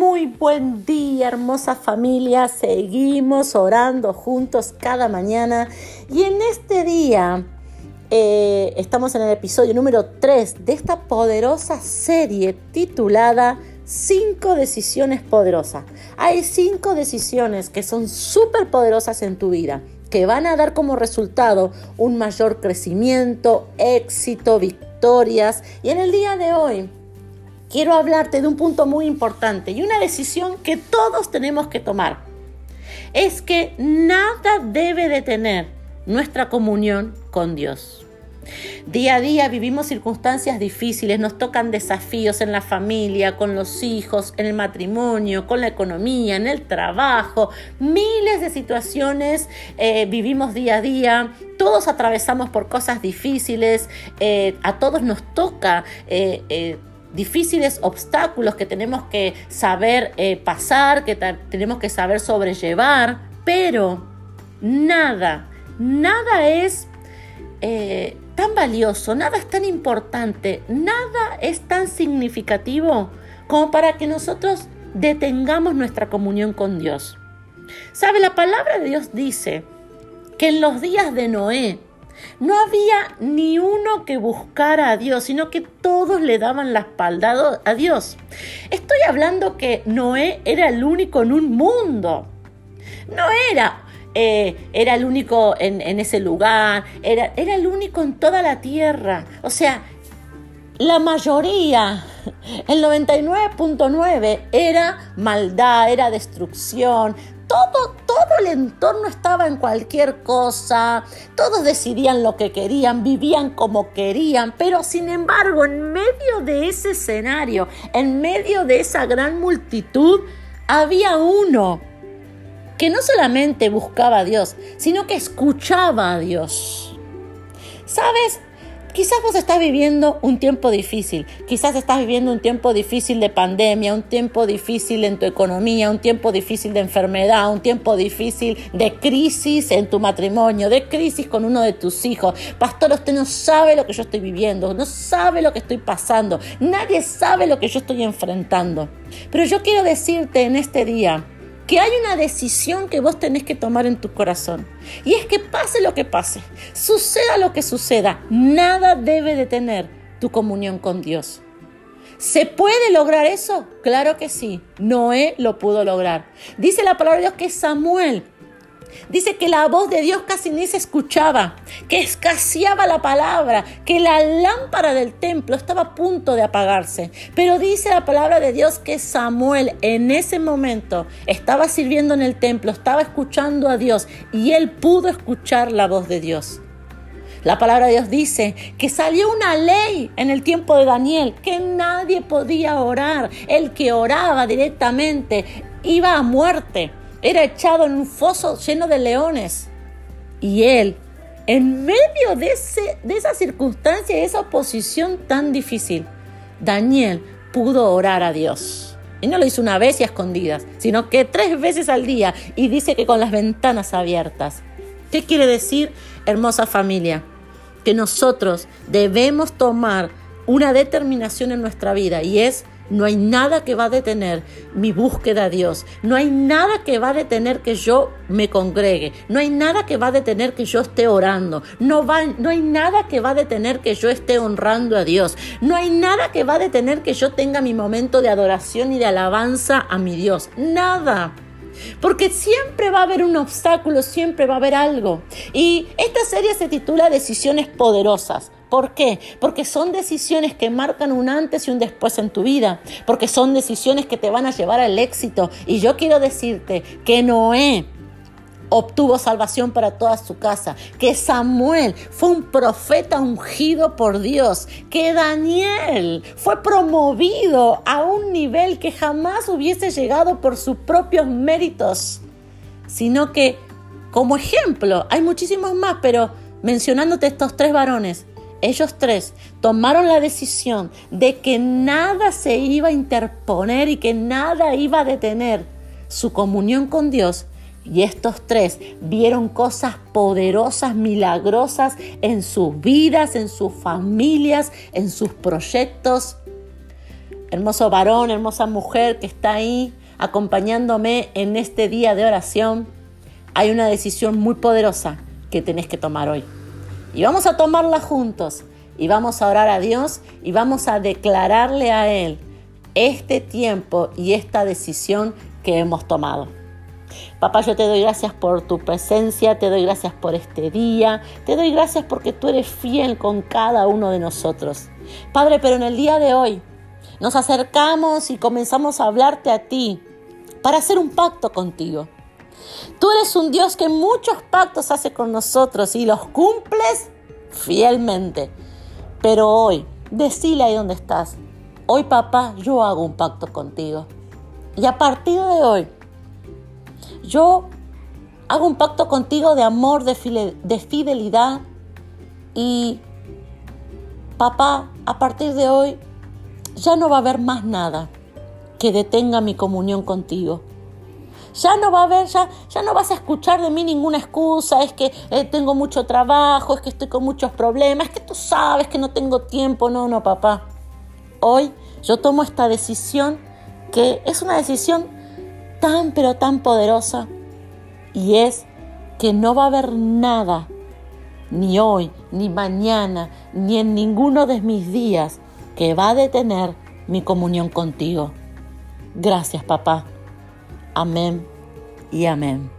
Muy buen día, hermosa familia. Seguimos orando juntos cada mañana. Y en este día eh, estamos en el episodio número 3 de esta poderosa serie titulada 5 decisiones poderosas. Hay 5 decisiones que son súper poderosas en tu vida, que van a dar como resultado un mayor crecimiento, éxito, victorias. Y en el día de hoy quiero hablarte de un punto muy importante y una decisión que todos tenemos que tomar. Es que nada debe detener nuestra comunión con Dios. Día a día vivimos circunstancias difíciles, nos tocan desafíos en la familia, con los hijos, en el matrimonio, con la economía, en el trabajo, miles de situaciones eh, vivimos día a día, todos atravesamos por cosas difíciles, eh, a todos nos toca eh, difíciles obstáculos que tenemos que saber eh, pasar, que tenemos que saber sobrellevar, pero nada, nada es eh, tan valioso, nada es tan importante, nada es tan significativo como para que nosotros detengamos nuestra comunión con Dios. ¿Sabe? La palabra de Dios dice que en los días de Noé, no había ni uno que buscara a Dios, sino que todos le daban la espalda a Dios. Estoy hablando que Noé era el único en un mundo. No era eh, era el único en, ese lugar, era, era, el único en toda la tierra. O sea, la mayoría, el 99.9, era maldad, era destrucción, todo, todo el entorno estaba en cualquier cosa, todos decidían lo que querían, vivían como querían, pero sin embargo, en medio de ese escenario, en medio de esa gran multitud, había uno que no solamente buscaba a Dios, sino que escuchaba a Dios. ¿Sabes? Quizás vos estás viviendo un tiempo difícil, quizás estás viviendo un tiempo difícil de pandemia, un tiempo difícil en tu economía, un tiempo difícil de enfermedad, un tiempo difícil de crisis en tu matrimonio, de crisis con uno de tus hijos. Pastor, usted no sabe lo que yo estoy viviendo, no sabe lo que estoy pasando, nadie sabe lo que yo estoy enfrentando. Pero yo quiero decirte en este día, que hay una decisión que vos tenés que tomar en tu corazón. Y es que pase lo que pase, suceda lo que suceda, nada debe detener tu comunión con Dios. ¿Se puede lograr eso? Claro que sí. Noé lo pudo lograr. Dice la palabra de Dios que Samuel Dice que la voz de Dios casi ni se escuchaba, que escaseaba la palabra, que la lámpara del templo estaba a punto de apagarse. Pero dice la palabra de Dios que Samuel en ese momento estaba sirviendo en el templo, estaba escuchando a Dios y él pudo escuchar la voz de Dios. La palabra de Dios dice que salió una ley en el tiempo de Daniel, que nadie podía orar. El que oraba directamente iba a muerte era echado en un foso lleno de leones. Y él, en medio de, ese, de esa circunstancia, de esa oposición tan difícil, Daniel pudo orar a Dios. Y no lo hizo una vez y a escondidas, sino que tres veces al día y dice que con las ventanas abiertas. ¿Qué quiere decir, hermosa familia? Que nosotros debemos tomar una determinación en nuestra vida y es no hay nada que va a detener mi búsqueda a Dios. No hay nada que va a detener que yo me congregue. No hay nada que va a detener que yo esté orando. No, va, no hay nada que va a detener que yo esté honrando a Dios. No hay nada que va a detener que yo tenga mi momento de adoración y de alabanza a mi Dios. Nada. Porque siempre va a haber un obstáculo, siempre va a haber algo. Y esta serie se titula Decisiones Poderosas. ¿Por qué? Porque son decisiones que marcan un antes y un después en tu vida, porque son decisiones que te van a llevar al éxito. Y yo quiero decirte que Noé obtuvo salvación para toda su casa, que Samuel fue un profeta ungido por Dios, que Daniel fue promovido a un nivel que jamás hubiese llegado por sus propios méritos, sino que como ejemplo, hay muchísimos más, pero mencionándote estos tres varones, ellos tres tomaron la decisión de que nada se iba a interponer y que nada iba a detener su comunión con Dios. Y estos tres vieron cosas poderosas, milagrosas en sus vidas, en sus familias, en sus proyectos. hermoso varón, hermosa mujer que está ahí acompañándome en este día de oración, hay una decisión muy poderosa que tenés que tomar hoy. Y vamos a tomarla juntos y vamos a orar a Dios y vamos a declararle a Él este tiempo y esta decisión que hemos tomado. Papá, yo te doy gracias por tu presencia, te doy gracias por este día, te doy gracias porque tú eres fiel con cada uno de nosotros. Padre, pero en el día de hoy nos acercamos y comenzamos a hablarte a ti para hacer un pacto contigo. Tú eres un Dios que muchos pactos hace con nosotros y los cumples fielmente. Pero hoy, decile ahí donde estás. Hoy, papá, yo hago un pacto contigo. Y a partir de hoy, yo hago un pacto contigo de amor, de, fidelidad. Y, papá, a partir de hoy, ya no va a haber más nada que detenga mi comunión contigo. Ya no va a haber, ya, ya no vas a escuchar de mí ninguna excusa, es que eh, tengo mucho trabajo, es que estoy con muchos problemas, es que tú sabes que no tengo tiempo. No, no, papá. Hoy yo tomo esta decisión que es una decisión tan, pero tan poderosa y es que no va a haber nada, ni hoy, ni mañana, ni en ninguno de mis días, que va a detener mi comunión contigo. Gracias, papá. Amén y amén.